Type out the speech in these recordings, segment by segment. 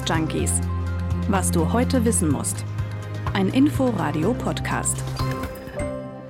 News Junkies. Was du heute wissen musst. Ein Info-Radio-Podcast.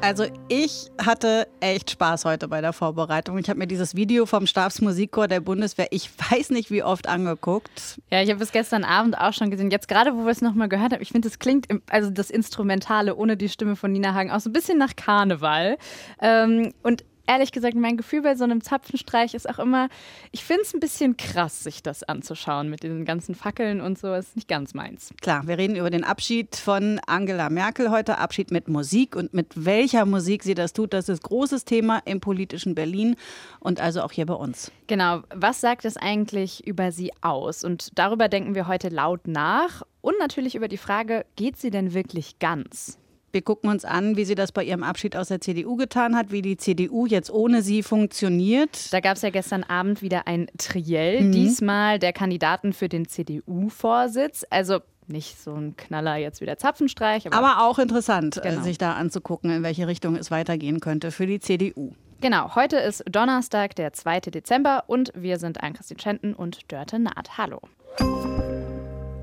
Also ich hatte echt Spaß heute bei der Vorbereitung. Ich habe mir dieses Video vom Stabsmusikchor der Bundeswehr, ich weiß nicht wie oft angeguckt. Ja, ich habe es gestern Abend auch schon gesehen. Jetzt gerade, wo wir es nochmal gehört haben, ich finde, es klingt, also das Instrumentale ohne die Stimme von Nina Hagen auch so ein bisschen nach Karneval. Ähm, und ehrlich gesagt, mein Gefühl bei so einem Zapfenstreich ist auch immer, ich finde es ein bisschen krass, sich das anzuschauen mit diesen ganzen Fackeln und so. Ist nicht ganz meins. Klar, wir reden über den Abschied von Angela Merkel heute. Abschied mit Musik und mit welcher Musik sie das tut, das ist großes Thema im politischen Berlin und also auch hier bei uns. Genau. Was sagt es eigentlich über sie aus? Und darüber denken wir heute laut nach. Und natürlich über die Frage, geht sie denn wirklich ganz? Wir gucken uns an, wie sie das bei ihrem Abschied aus der CDU getan hat, wie die CDU jetzt ohne sie funktioniert. Da gab es ja gestern Abend wieder ein Triell, mhm. diesmal der Kandidaten für den CDU-Vorsitz. Also nicht so ein Knaller jetzt wie der Zapfenstreich. Aber, aber auch interessant, äh, genau. sich da anzugucken, in welche Richtung es weitergehen könnte für die CDU. Genau, heute ist Donnerstag, der 2. Dezember und wir sind Ann-Christine Schenten und Dörte Naht. Hallo.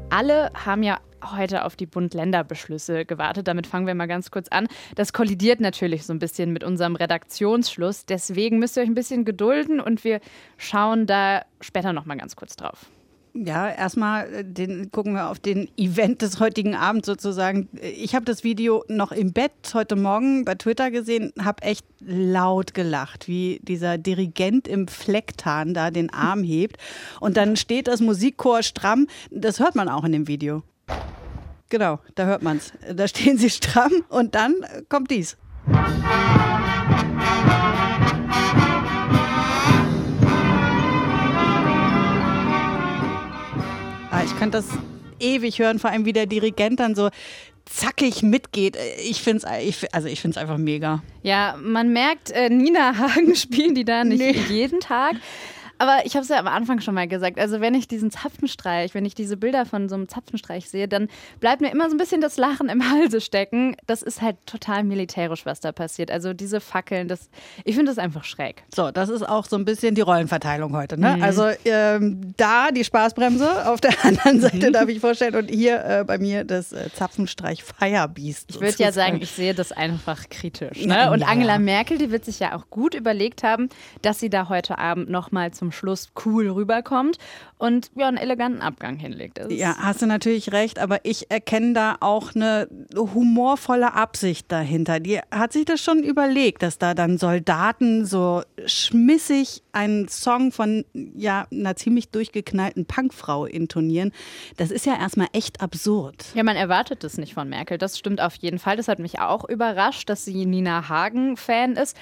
Alle haben ja heute auf die Bund-Länder-Beschlüsse gewartet. Damit fangen wir mal ganz kurz an. Das kollidiert natürlich so ein bisschen mit unserem Redaktionsschluss. Deswegen müsst ihr euch ein bisschen gedulden und wir schauen da später noch mal ganz kurz drauf. Ja, erstmal äh, den, gucken wir auf den Event des heutigen Abends sozusagen. Ich habe das Video noch im Bett heute Morgen bei Twitter gesehen, habe echt laut gelacht, wie dieser Dirigent im Flecktarn da den Arm hebt. Und dann steht das Musikchor stramm. Das hört man auch in dem Video. Genau, da hört man es. Da stehen sie stramm und dann kommt dies. Ah, ich könnte das ewig hören, vor allem wie der Dirigent dann so zackig mitgeht. Ich finde es also ich einfach mega. Ja, man merkt, äh, Nina Hagen spielen die da nicht nee. jeden Tag. Aber ich habe es ja am Anfang schon mal gesagt. Also, wenn ich diesen Zapfenstreich, wenn ich diese Bilder von so einem Zapfenstreich sehe, dann bleibt mir immer so ein bisschen das Lachen im Halse stecken. Das ist halt total militärisch, was da passiert. Also, diese Fackeln, das, ich finde das einfach schräg. So, das ist auch so ein bisschen die Rollenverteilung heute. Ne? Mhm. Also, ähm, da die Spaßbremse, auf der anderen Seite mhm. darf ich vorstellen. Und hier äh, bei mir das äh, Zapfenstreich Firebeast. Ich würde ja sagen, ich sehe das einfach kritisch. Ne? Und Angela Merkel, die wird sich ja auch gut überlegt haben, dass sie da heute Abend nochmal zum zum Schluss cool rüberkommt und ja, einen eleganten Abgang hinlegt. ja, hast du natürlich recht, aber ich erkenne da auch eine humorvolle Absicht dahinter. Die hat sich das schon überlegt, dass da dann Soldaten so schmissig einen Song von ja, einer ziemlich durchgeknallten Punkfrau intonieren. Das ist ja erstmal echt absurd. Ja, man erwartet es nicht von Merkel. Das stimmt auf jeden Fall. Das hat mich auch überrascht, dass sie Nina Hagen-Fan ist.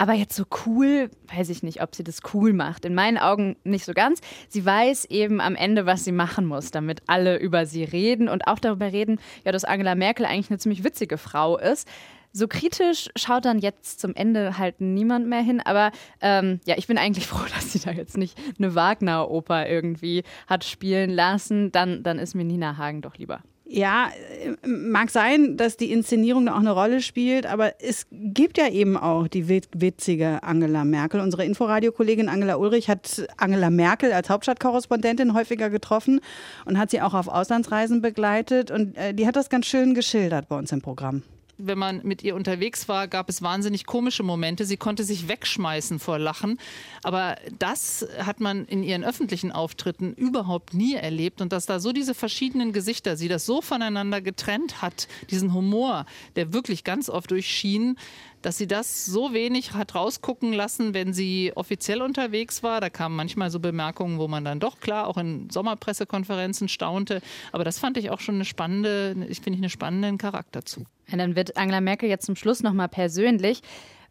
Aber jetzt so cool, weiß ich nicht, ob sie das cool macht. In meinen Augen nicht so ganz. Sie weiß eben am Ende, was sie machen muss, damit alle über sie reden und auch darüber reden, ja, dass Angela Merkel eigentlich eine ziemlich witzige Frau ist. So kritisch schaut dann jetzt zum Ende halt niemand mehr hin. Aber ähm, ja, ich bin eigentlich froh, dass sie da jetzt nicht eine Wagner-Oper irgendwie hat spielen lassen. Dann, dann ist mir Nina Hagen doch lieber. Ja, mag sein, dass die Inszenierung da auch eine Rolle spielt, aber es gibt ja eben auch die witzige Angela Merkel. Unsere Inforadio-Kollegin Angela Ulrich hat Angela Merkel als Hauptstadtkorrespondentin häufiger getroffen und hat sie auch auf Auslandsreisen begleitet. Und äh, die hat das ganz schön geschildert bei uns im Programm wenn man mit ihr unterwegs war, gab es wahnsinnig komische Momente. Sie konnte sich wegschmeißen vor Lachen. Aber das hat man in ihren öffentlichen Auftritten überhaupt nie erlebt. Und dass da so diese verschiedenen Gesichter, sie das so voneinander getrennt hat, diesen Humor, der wirklich ganz oft durchschien, dass sie das so wenig hat rausgucken lassen, wenn sie offiziell unterwegs war. Da kamen manchmal so Bemerkungen, wo man dann doch klar auch in Sommerpressekonferenzen staunte. Aber das fand ich auch schon eine spannende, ich finde einen spannenden Charakter zu. Ja, dann wird Angela Merkel jetzt zum Schluss nochmal persönlich.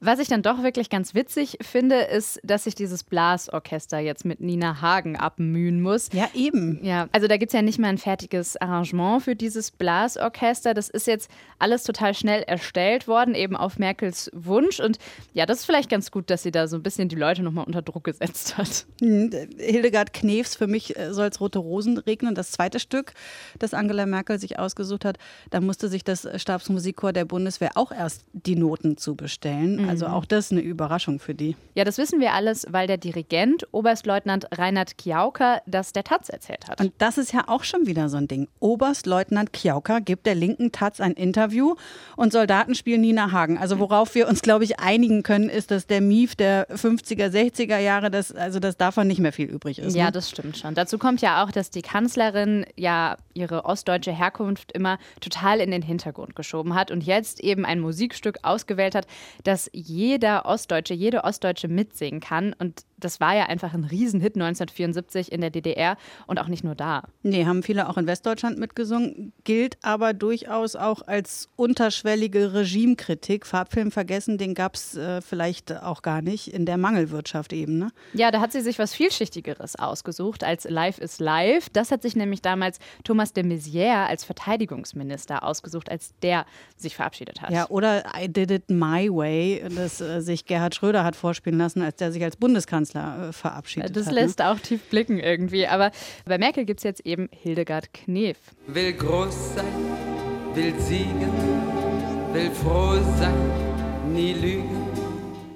Was ich dann doch wirklich ganz witzig finde, ist, dass sich dieses Blasorchester jetzt mit Nina Hagen abmühen muss. Ja, eben. Ja, also da gibt es ja nicht mal ein fertiges Arrangement für dieses Blasorchester. Das ist jetzt alles total schnell erstellt worden, eben auf Merkels Wunsch. Und ja, das ist vielleicht ganz gut, dass sie da so ein bisschen die Leute nochmal unter Druck gesetzt hat. Hm, Hildegard Knefs, für mich äh, soll es Rote Rosen regnen. Das zweite Stück, das Angela Merkel sich ausgesucht hat, da musste sich das Stabsmusikchor der Bundeswehr auch erst die Noten zu bestellen. Mhm. Also auch das eine Überraschung für die. Ja, das wissen wir alles, weil der Dirigent, Oberstleutnant Reinhard Kiauker, das der Taz erzählt hat. Und das ist ja auch schon wieder so ein Ding. Oberstleutnant Kiauker gibt der linken Taz ein Interview und Soldaten spielen Nina Hagen. Also worauf wir uns, glaube ich, einigen können, ist, dass der Mief der 50er, 60er Jahre, das, also dass davon nicht mehr viel übrig ist. Ja, ne? das stimmt schon. Dazu kommt ja auch, dass die Kanzlerin ja ihre ostdeutsche Herkunft immer total in den Hintergrund geschoben hat und jetzt eben ein Musikstück ausgewählt hat, das jeder Ostdeutsche, jede Ostdeutsche mitsingen kann. Und das war ja einfach ein Riesenhit 1974 in der DDR und auch nicht nur da. Nee, haben viele auch in Westdeutschland mitgesungen, gilt aber durchaus auch als unterschwellige Regimekritik. Farbfilm vergessen, den gab es äh, vielleicht auch gar nicht in der Mangelwirtschaft eben. Ne? Ja, da hat sie sich was Vielschichtigeres ausgesucht als Live is Live. Das hat sich nämlich damals Thomas de Maizière als Verteidigungsminister ausgesucht, als der sich verabschiedet hat. Ja, oder I Did It My Way, das äh, sich Gerhard Schröder hat vorspielen lassen, als der sich als Bundeskanzler äh, verabschiedet das hat. lässt ne? auch tief blicken irgendwie. Aber bei Merkel gibt es jetzt eben Hildegard Knef. will groß sein, will siegen, will froh sein, nie lügen.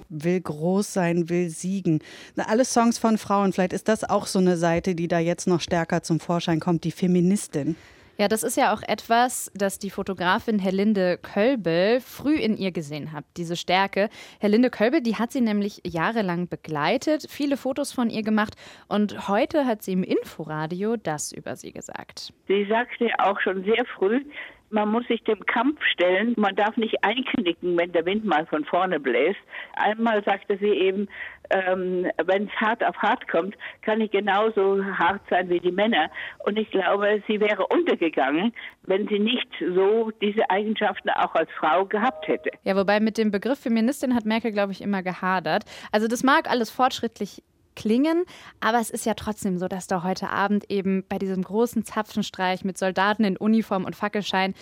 Will groß sein, will siegen. Na, alle Songs von Frauen, vielleicht ist das auch so eine Seite, die da jetzt noch stärker zum Vorschein kommt, die Feministin. Ja, das ist ja auch etwas, das die Fotografin Herlinde Kölbel früh in ihr gesehen hat, diese Stärke. Herlinde Kölbel, die hat sie nämlich jahrelang begleitet, viele Fotos von ihr gemacht und heute hat sie im Inforadio das über sie gesagt. Sie sagte auch schon sehr früh, man muss sich dem Kampf stellen. Man darf nicht einknicken, wenn der Wind mal von vorne bläst. Einmal sagte sie eben, ähm, wenn es hart auf hart kommt, kann ich genauso hart sein wie die Männer. Und ich glaube, sie wäre untergegangen, wenn sie nicht so diese Eigenschaften auch als Frau gehabt hätte. Ja, wobei mit dem Begriff Feministin hat Merkel, glaube ich, immer gehadert. Also das mag alles fortschrittlich klingen, aber es ist ja trotzdem so, dass da heute Abend eben bei diesem großen Zapfenstreich mit Soldaten in Uniform und Fackelschein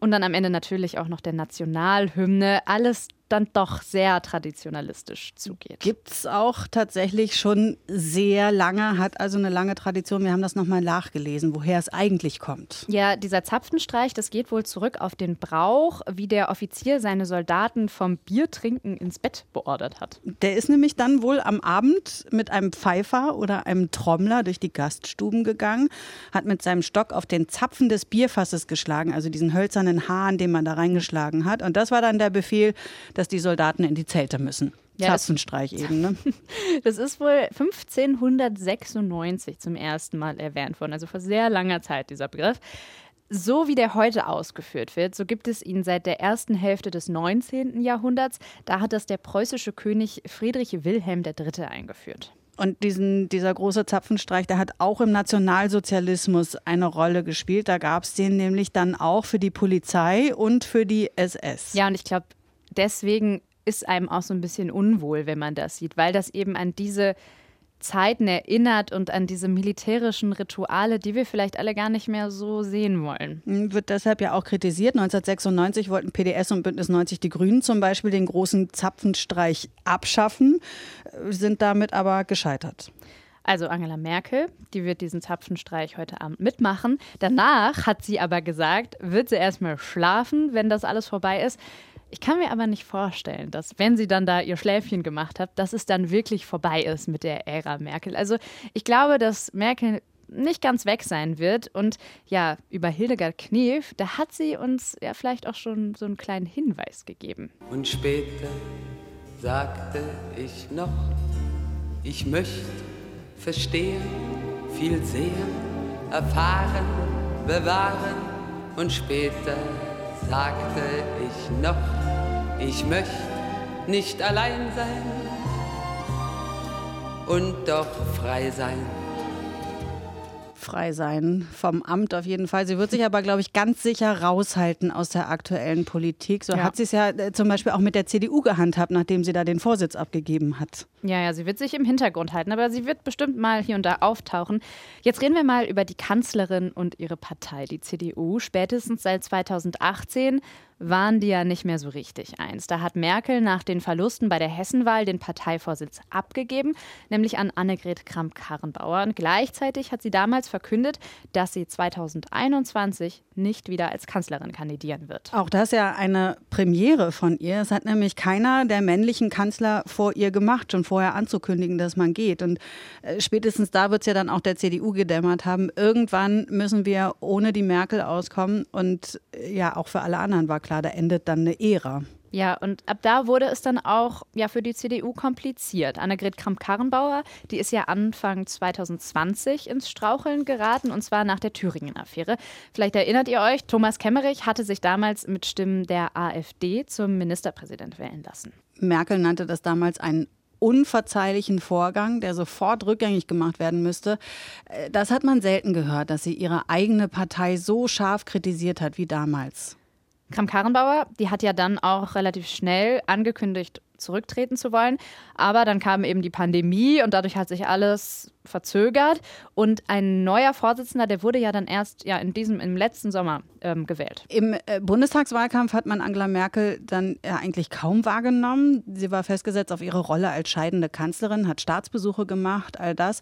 und dann am Ende natürlich auch noch der Nationalhymne alles dann doch sehr traditionalistisch zugeht. Gibt es auch tatsächlich schon sehr lange, hat also eine lange Tradition. Wir haben das nochmal nachgelesen, woher es eigentlich kommt. Ja, dieser Zapfenstreich, das geht wohl zurück auf den Brauch, wie der Offizier seine Soldaten vom Biertrinken ins Bett beordert hat. Der ist nämlich dann wohl am Abend mit einem Pfeifer oder einem Trommler durch die Gaststuben gegangen, hat mit seinem Stock auf den Zapfen des Bierfasses geschlagen, also diesen hölzernen Hahn, den man da reingeschlagen hat. Und das war dann der Befehl, dass die Soldaten in die Zelte müssen. Ja, Zapfenstreich eben, ne? Das ist wohl 1596 zum ersten Mal erwähnt worden, also vor sehr langer Zeit dieser Begriff. So wie der heute ausgeführt wird, so gibt es ihn seit der ersten Hälfte des 19. Jahrhunderts. Da hat das der preußische König Friedrich Wilhelm III. eingeführt. Und diesen, dieser große Zapfenstreich, der hat auch im Nationalsozialismus eine Rolle gespielt. Da gab es den nämlich dann auch für die Polizei und für die SS. Ja, und ich glaube, deswegen ist einem auch so ein bisschen unwohl, wenn man das sieht, weil das eben an diese Zeiten erinnert und an diese militärischen Rituale, die wir vielleicht alle gar nicht mehr so sehen wollen. Wird deshalb ja auch kritisiert. 1996 wollten PDS und Bündnis 90 Die Grünen zum Beispiel den großen Zapfenstreich abschaffen, äh, sind damit aber gescheitert. Also Angela Merkel, die wird diesen Zapfenstreich heute Abend mitmachen. Danach hat sie aber gesagt, wird sie erstmal schlafen, wenn das alles vorbei ist. Ich kann mir aber nicht vorstellen, dass wenn sie dann da ihr Schläfchen gemacht hat, dass es dann wirklich vorbei ist mit der Ära Merkel. Also ich glaube, dass Merkel nicht ganz weg sein wird. Und ja, über Hildegard Knef, da hat sie uns ja vielleicht auch schon so einen kleinen Hinweis gegeben. Und später sagte ich noch, ich möchte verstehen, viel sehen, erfahren, bewahren. Und später sagte ich noch, ich möchte nicht allein sein und doch frei sein. Frei sein vom Amt auf jeden Fall. Sie wird sich aber, glaube ich, ganz sicher raushalten aus der aktuellen Politik. So Ja. hat sie es ja äh, zum Beispiel auch mit der CDU gehandhabt, nachdem sie da den Vorsitz abgegeben hat. Ja, ja, sie wird sich im Hintergrund halten, aber sie wird bestimmt mal hier und da auftauchen. Jetzt reden wir mal über die Kanzlerin und ihre Partei, die CDU. Spätestens seit 2018 waren die ja nicht mehr so richtig eins. Da hat Merkel nach den Verlusten bei der Hessenwahl den Parteivorsitz abgegeben, nämlich an Annegret Kramp-Karrenbauer. Und gleichzeitig hat sie damals verkündet, dass sie 2021 nicht wieder als Kanzlerin kandidieren wird. Auch das ist ja eine Premiere von ihr. Es hat nämlich keiner der männlichen Kanzler vor ihr gemacht, schon vorher anzukündigen, dass man geht. Und äh, spätestens da wird es ja dann auch der CDU gedämmert haben. Irgendwann müssen wir ohne die Merkel auskommen. Und äh, ja, auch für alle anderen war klar, da endet dann eine Ära. Ja, und ab da wurde es dann auch ja für die CDU kompliziert. Annegret Kramp-Karrenbauer, die ist ja Anfang 2020 ins Straucheln geraten und zwar nach der Thüringen-Affäre. Vielleicht erinnert ihr euch, Thomas Kemmerich hatte sich damals mit Stimmen der AfD zum Ministerpräsident wählen lassen. Merkel nannte das damals einen unverzeihlichen Vorgang, der sofort rückgängig gemacht werden müsste. Äh, das hat man selten gehört, dass sie ihre eigene Partei so scharf kritisiert hat wie damals. Kram-Karrenbauer, die hat ja dann auch relativ schnell angekündigt, zurücktreten zu wollen. Aber dann kam eben die Pandemie und dadurch hat sich alles verzögert. Und ein neuer Vorsitzender, der wurde ja dann erst ja in diesem, im letzten Sommer ähm, gewählt. Im äh, Bundestagswahlkampf hat man Angela Merkel dann ja eigentlich kaum wahrgenommen. Sie war festgesetzt auf ihre Rolle als scheidende Kanzlerin, hat Staatsbesuche gemacht, all das.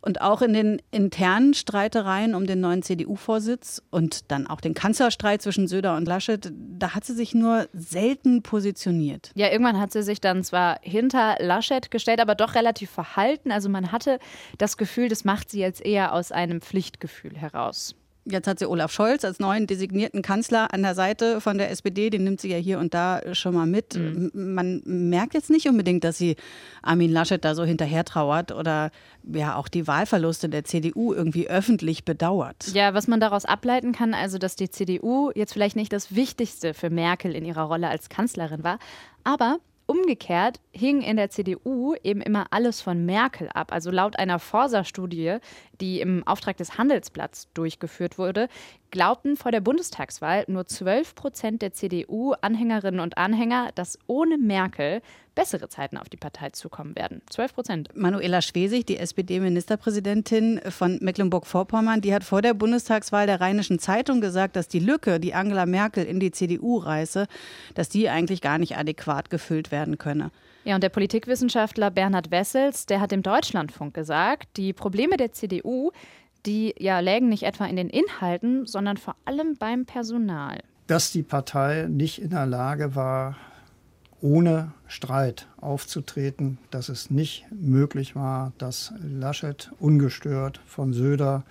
Und auch in den internen Streitereien um den neuen CDU-Vorsitz und dann auch den Kanzlerstreit zwischen Söder und Laschet, da hat sie sich nur selten positioniert. Ja, irgendwann hat sie sich dann zwar hinter Laschet gestellt, aber doch relativ verhalten. Also man hatte das Gefühl, das macht sie jetzt eher aus einem Pflichtgefühl heraus. Jetzt hat sie Olaf Scholz als neuen designierten Kanzler an der Seite von der SPD. Den nimmt sie ja hier und da schon mal mit. Mhm. Man merkt jetzt nicht unbedingt, dass sie Armin Laschet da so hinterher trauert oder ja auch die Wahlverluste der CDU irgendwie öffentlich bedauert. Ja, was man daraus ableiten kann, also dass die CDU jetzt vielleicht nicht das Wichtigste für Merkel in ihrer Rolle als Kanzlerin war, aber Umgekehrt hing in der CDU eben immer alles von Merkel ab. Also laut einer Forsa-Studie, die im Auftrag des Handelsblatts durchgeführt wurde, glaubten vor der Bundestagswahl nur 12 Prozent der CDU-Anhängerinnen und Anhänger, dass ohne Merkel bessere Zeiten auf die Partei zukommen werden. 12 Prozent. Manuela Schwesig, die SPD-Ministerpräsidentin von Mecklenburg-Vorpommern, die hat vor der Bundestagswahl der Rheinischen Zeitung gesagt, dass die Lücke, die Angela Merkel in die CDU reiße, dass die eigentlich gar nicht adäquat gefüllt werden könne. Ja, und der Politikwissenschaftler Bernhard Wessels, der hat dem Deutschlandfunk gesagt, die Probleme der CDU, die ja lägen nicht etwa in den Inhalten, sondern vor allem beim Personal. Dass die Partei nicht in der Lage war, ohne Streit aufzutreten, dass es nicht möglich war, dass Laschet ungestört von Söder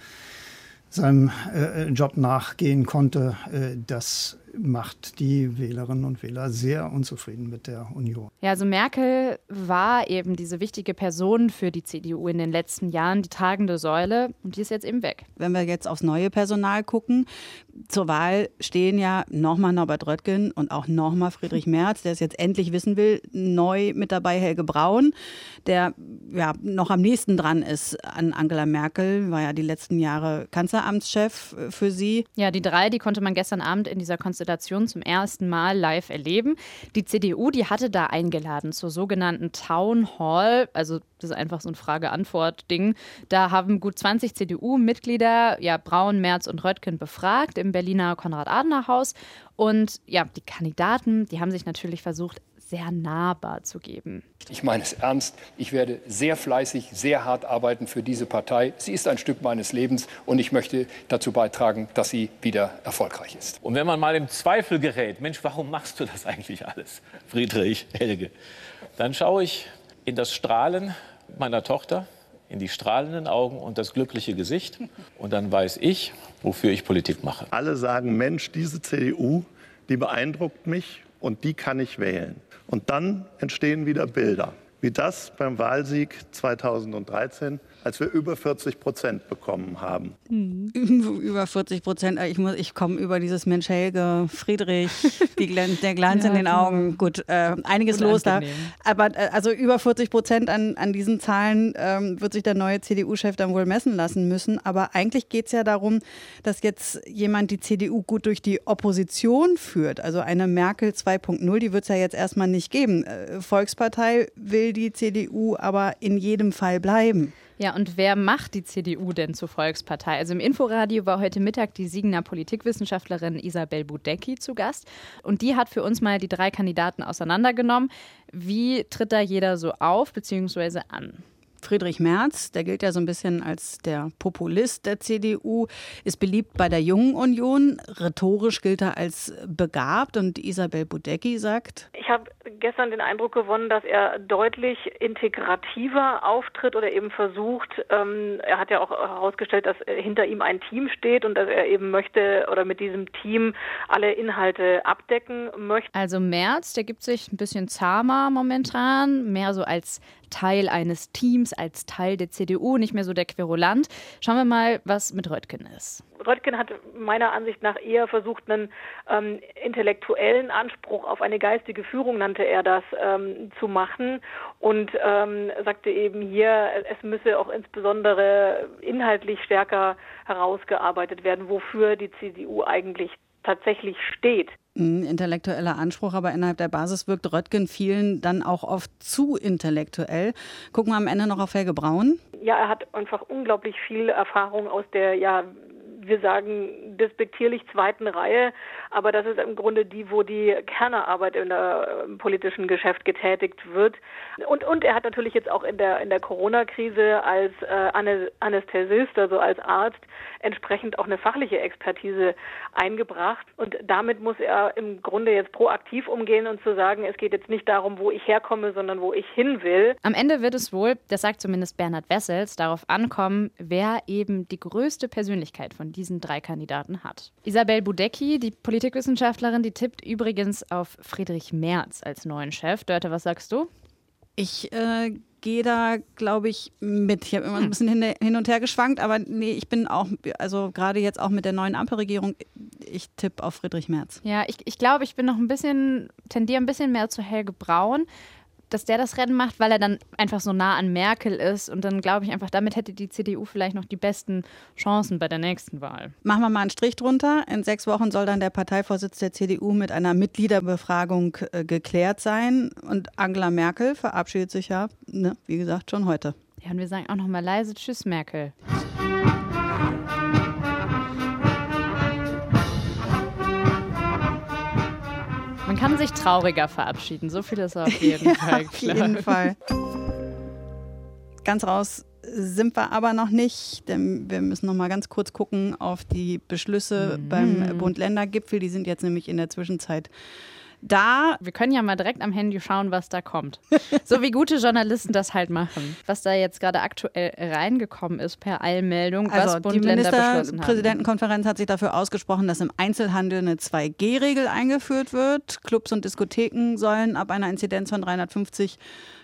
seinem äh, Job nachgehen konnte, äh, das macht die Wählerinnen und Wähler sehr unzufrieden mit der Union. Ja, also Merkel war eben diese wichtige Person für die CDU in den letzten Jahren, die tragende Säule, und die ist jetzt eben weg. Wenn wir jetzt aufs neue Personal gucken, zur Wahl stehen ja nochmal Norbert Röttgen und auch nochmal Friedrich Merz, der es jetzt endlich wissen will, neu mit dabei Helge Braun, der ja noch am nächsten dran ist an Angela Merkel, war ja die letzten Jahre Kanzleramtschef für sie. Ja, die drei, die konnte man gestern Abend in dieser Konstellation Konstellation zum ersten Mal live erleben. Die CDU, die hatte da eingeladen zur sogenannten Town Hall, also das ist einfach so ein Frage-Antwort-Ding. Da haben gut 20 CDU-Mitglieder, ja, Braun, Merz und Röttgen befragt im Berliner Konrad-Adenauer-Haus. Und ja, die Kandidaten, die haben sich natürlich versucht, sehr nahbar zu geben. Ich meine es ernst. Ich werde sehr fleißig, sehr hart arbeiten für diese Partei. Sie ist ein Stück meines Lebens und ich möchte dazu beitragen, dass sie wieder erfolgreich ist. Und wenn man mal im Zweifel gerät, Mensch, warum machst du das eigentlich alles, Friedrich, Helge? Dann schaue ich in das Strahlen meiner Tochter, in die strahlenden Augen und das glückliche Gesicht. Und dann weiß ich, wofür ich Politik mache. Alle sagen, Mensch, diese CDU, die beeindruckt mich und die kann ich wählen. Und dann entstehen wieder Bilder, wie das beim Wahlsieg 2013 als wir über 40 Prozent bekommen haben. Mhm. Über 40 Prozent. Ich, ich komme über dieses Mensch Helge, Friedrich, Glen der Glanz ja, in den Augen. Gut, äh, einiges los da. Aber äh, also über 40 Prozent an, an diesen Zahlen ähm, wird sich der neue CDU-Chef dann wohl messen lassen müssen. Aber eigentlich geht es ja darum, dass jetzt jemand die CDU gut durch die Opposition führt. Also eine Merkel 2.0, die wird es ja jetzt erstmal nicht geben. Äh, Volkspartei will die CDU aber in jedem Fall bleiben. Ja, und wer macht die CDU denn zur Volkspartei? Also im Inforadio war heute Mittag die Siegener Politikwissenschaftlerin Isabel Budecki zu Gast. Und die hat für uns mal die drei Kandidaten auseinandergenommen. Wie tritt da jeder so auf bzw. an? Friedrich Merz, der gilt ja so ein bisschen als der Populist der CDU, ist beliebt bei der Jungen Union. Rhetorisch gilt er als begabt und Isabel Budecki sagt. Ich habe gestern den Eindruck gewonnen, dass er deutlich integrativer auftritt oder eben versucht. Ähm, er hat ja auch herausgestellt, dass hinter ihm ein Team steht und dass er eben möchte oder mit diesem Team alle Inhalte abdecken möchte. Also Merz, der gibt sich ein bisschen zahmer momentan, mehr so als Teil eines Teams, als Teil der CDU, nicht mehr so der Querulant. Schauen wir mal, was mit Röttgen ist. Röttgen hat meiner Ansicht nach eher versucht, einen ähm, intellektuellen Anspruch auf eine geistige Führung, nannte er das, ähm, zu machen und ähm, sagte eben hier, es müsse auch insbesondere inhaltlich stärker herausgearbeitet werden, wofür die CDU eigentlich tatsächlich steht. Intellektueller Anspruch, aber innerhalb der Basis wirkt Röttgen vielen dann auch oft zu intellektuell. Gucken wir am Ende noch auf Helge Braun. Ja, er hat einfach unglaublich viel Erfahrung aus der ja wir sagen despektierlich zweiten Reihe, aber das ist im Grunde die, wo die Kernearbeit in der ähm, politischen Geschäft getätigt wird. Und, und er hat natürlich jetzt auch in der, in der Corona-Krise als äh, Anästhesist, also als Arzt, entsprechend auch eine fachliche Expertise eingebracht. Und damit muss er im Grunde jetzt proaktiv umgehen und zu sagen, es geht jetzt nicht darum, wo ich herkomme, sondern wo ich hin will. Am Ende wird es wohl, das sagt zumindest Bernhard Wessels, darauf ankommen, wer eben die größte Persönlichkeit von diesen drei Kandidaten hat. Isabel Budecki, die Politikwissenschaftlerin, die tippt übrigens auf Friedrich Merz als neuen Chef. Dörte, was sagst du? Ich äh, gehe da, glaube ich, mit. Ich habe immer ein bisschen hin, und her geschwankt, aber nee, ich bin auch, also gerade jetzt auch mit der neuen Ampelregierung, ich tippe auf Friedrich Merz. Ja, ich, ich glaube, ich bin noch ein bisschen, tendiere ein bisschen mehr zu Helge Braun dass der das Rennen macht, weil er dann einfach so nah an Merkel ist. Und dann glaube ich einfach, damit hätte die CDU vielleicht noch die besten Chancen bei der nächsten Wahl. Machen wir mal einen Strich drunter. In sechs Wochen soll dann der Parteivorsitz der CDU mit einer Mitgliederbefragung äh, geklärt sein. Und Angela Merkel verabschiedet sich ja, ne, wie gesagt, schon heute. Ja, und wir sagen auch noch mal leise Tschüss, Merkel. Kann sich trauriger verabschieden, so viel ist auf jeden ja, Fall klar. Auf jeden Fall. Ganz raus sind wir aber noch nicht, denn wir müssen noch mal ganz kurz gucken auf die Beschlüsse mhm. beim Bund-Länder-Gipfel. Die sind jetzt nämlich in der Zwischenzeit da. Wir können ja mal direkt am Handy schauen, was da kommt. so wie gute Journalisten das halt machen. Was da jetzt gerade aktuell reingekommen ist per Eilmeldung, also was Bund, die Ministerpräsidentenkonferenz hat sich dafür ausgesprochen, dass im Einzelhandel eine 2G-Regel eingeführt wird. Clubs und Diskotheken sollen ab einer Inzidenz von 350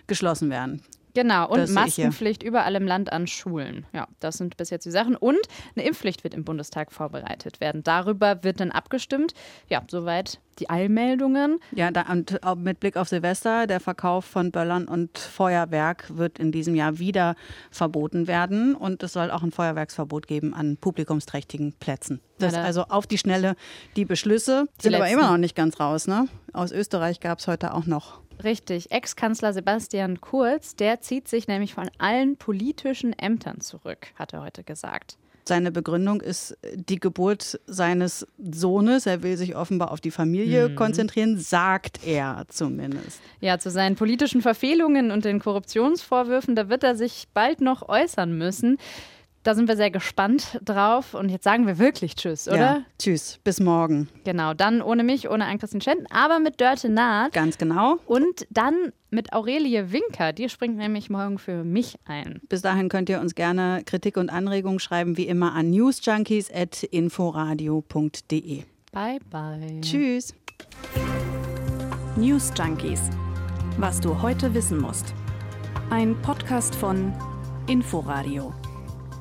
geschlossen werden. Genau, und Maskenpflicht überall im Land an Schulen. Ja, das sind bis jetzt die Sachen. Und eine Impfpflicht wird im Bundestag vorbereitet werden. Darüber wird dann abgestimmt. Ja, soweit die Eilmeldungen. Ja, da, und mit Blick auf Silvester, der Verkauf von Böllern und Feuerwerk wird in diesem Jahr wieder verboten werden. Und es soll auch ein Feuerwerksverbot geben an publikumsträchtigen Plätzen. Das ja, also auf die Schnelle die Beschlüsse. Die sind letzten. aber immer noch nicht ganz raus. Ne? Aus Österreich gab es heute auch noch Richtig. Ex-Kanzler Sebastian Kurz, der zieht sich nämlich von allen politischen Ämtern zurück, hat er heute gesagt. Seine Begründung ist die Geburt seines Sohnes. Er will sich offenbar auf die Familie mhm. konzentrieren, sagt er zumindest. Ja, zu seinen politischen Verfehlungen und den Korruptionsvorwürfen, da wird er sich bald noch äußern müssen. Da sind wir sehr gespannt drauf. Und jetzt sagen wir wirklich Tschüss, oder? Ja, tschüss, bis morgen. Genau, dann ohne mich, ohne Ann-Christine Schenten, aber mit Dörte Naht. Ganz genau. Und dann mit Aurelie Winker. Die springt nämlich morgen für mich ein. Bis dahin könnt ihr uns gerne Kritik und Anregungen schreiben, wie immer an newsjunkies.inforadio.de. Bye, bye. Tschüss. News Junkies. Was du heute wissen musst. Ein Podcast von Inforadio.